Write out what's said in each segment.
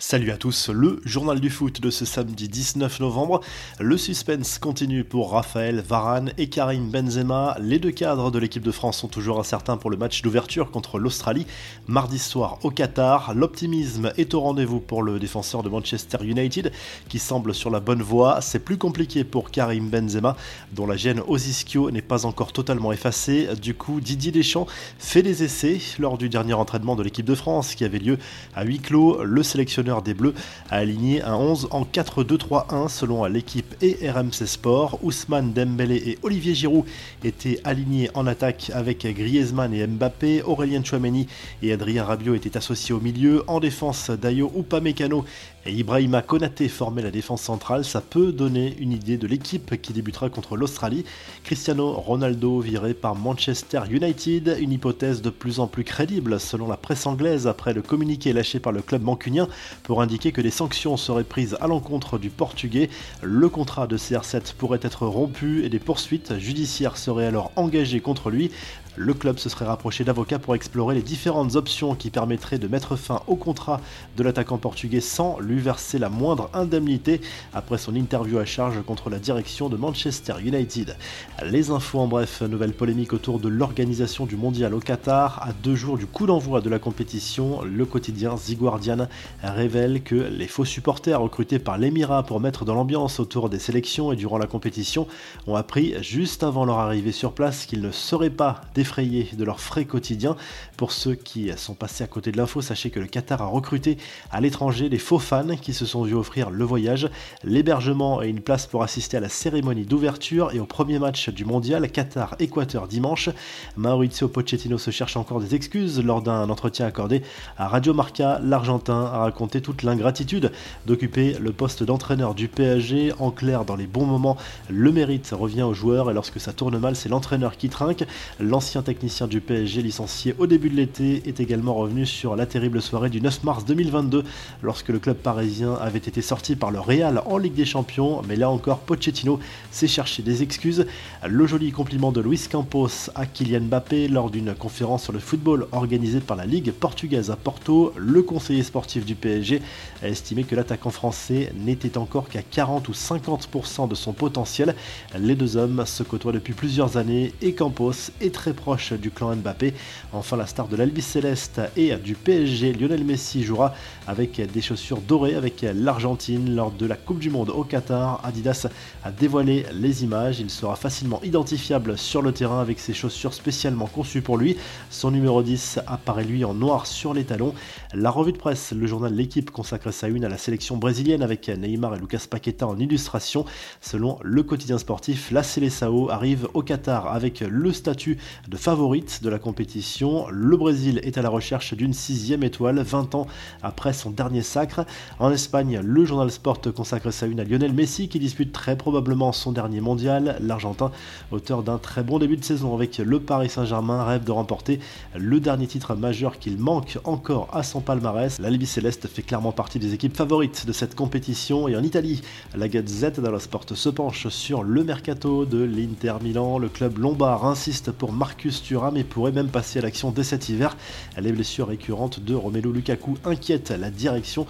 Salut à tous, le journal du foot de ce samedi 19 novembre. Le suspense continue pour Raphaël Varane et Karim Benzema. Les deux cadres de l'équipe de France sont toujours incertains pour le match d'ouverture contre l'Australie. Mardi soir au Qatar, l'optimisme est au rendez-vous pour le défenseur de Manchester United qui semble sur la bonne voie. C'est plus compliqué pour Karim Benzema dont la gêne aux ischio n'est pas encore totalement effacée. Du coup, Didier Deschamps fait des essais lors du dernier entraînement de l'équipe de France qui avait lieu à huis clos. Le sélectionneur des Bleus a aligné un 11 en 4-2-3-1 selon l'équipe et RMC Sport. Ousmane Dembélé et Olivier Giroud étaient alignés en attaque avec Griezmann et Mbappé. Aurélien Chouameni et Adrien Rabiot étaient associés au milieu. En défense, Dayo Upamecano et Ibrahima Konaté formaient la défense centrale. Ça peut donner une idée de l'équipe qui débutera contre l'Australie. Cristiano Ronaldo viré par Manchester United, une hypothèse de plus en plus crédible selon la presse anglaise après le communiqué lâché par le club mancunien pour indiquer que des sanctions seraient prises à l'encontre du Portugais. Le contrat de CR7 pourrait être rompu et des poursuites judiciaires seraient alors engagées contre lui. Le club se serait rapproché d'avocats pour explorer les différentes options qui permettraient de mettre fin au contrat de l'attaquant portugais sans lui verser la moindre indemnité après son interview à charge contre la direction de Manchester United. Les infos en bref, nouvelle polémique autour de l'organisation du mondial au Qatar. À deux jours du coup d'envoi de la compétition, le quotidien The Guardian révèle que les faux supporters recrutés par l'Émirat pour mettre dans l'ambiance autour des sélections et durant la compétition ont appris juste avant leur arrivée sur place qu'ils ne seraient pas des de leurs frais quotidiens. Pour ceux qui sont passés à côté de l'info, sachez que le Qatar a recruté à l'étranger des faux fans qui se sont vus offrir le voyage, l'hébergement et une place pour assister à la cérémonie d'ouverture et au premier match du mondial Qatar-Équateur dimanche. Maurizio Pochettino se cherche encore des excuses lors d'un entretien accordé à Radio Marca. L'Argentin a raconté toute l'ingratitude d'occuper le poste d'entraîneur du PSG. En clair, dans les bons moments, le mérite revient aux joueurs et lorsque ça tourne mal, c'est l'entraîneur qui trinque. L'ancien technicien du PSG licencié au début de l'été est également revenu sur la terrible soirée du 9 mars 2022 lorsque le club parisien avait été sorti par le Real en Ligue des Champions. Mais là encore, Pochettino s'est cherché des excuses. Le joli compliment de Luis Campos à Kylian Mbappé lors d'une conférence sur le football organisée par la Ligue portugaise à Porto. Le conseiller sportif du PSG a estimé que l'attaquant français n'était encore qu'à 40 ou 50% de son potentiel. Les deux hommes se côtoient depuis plusieurs années et Campos est très proche du clan Mbappé. Enfin, la star de l'Albi Céleste et du PSG, Lionel Messi, jouera avec des chaussures dorées avec l'Argentine lors de la Coupe du Monde au Qatar. Adidas a dévoilé les images. Il sera facilement identifiable sur le terrain avec ses chaussures spécialement conçues pour lui. Son numéro 10 apparaît lui en noir sur les talons. La revue de presse, le journal L'équipe consacre sa une à la sélection brésilienne avec Neymar et Lucas Paqueta en illustration. Selon le quotidien sportif, la Seleção arrive au Qatar avec le statut de favorite de la compétition. Le Brésil est à la recherche d'une sixième étoile 20 ans après son dernier sacre. En Espagne, le journal Sport consacre sa une à Lionel Messi qui dispute très probablement son dernier mondial. L'Argentin, auteur d'un très bon début de saison avec le Paris Saint-Germain, rêve de remporter le dernier titre majeur qu'il manque encore à son palmarès. La Libye Céleste fait clairement partie des équipes favorites de cette compétition. Et en Italie, la Gazette dello Sport se penche sur le mercato de l'Inter Milan. Le club lombard insiste pour Marcus Thuram et pourrait même passer à l'action dès cet hiver. Les blessures récurrentes de Romelu Lukaku inquiètent la direction.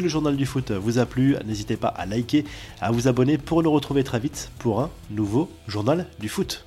Le journal du foot vous a plu, n'hésitez pas à liker, à vous abonner pour nous retrouver très vite pour un nouveau journal du foot.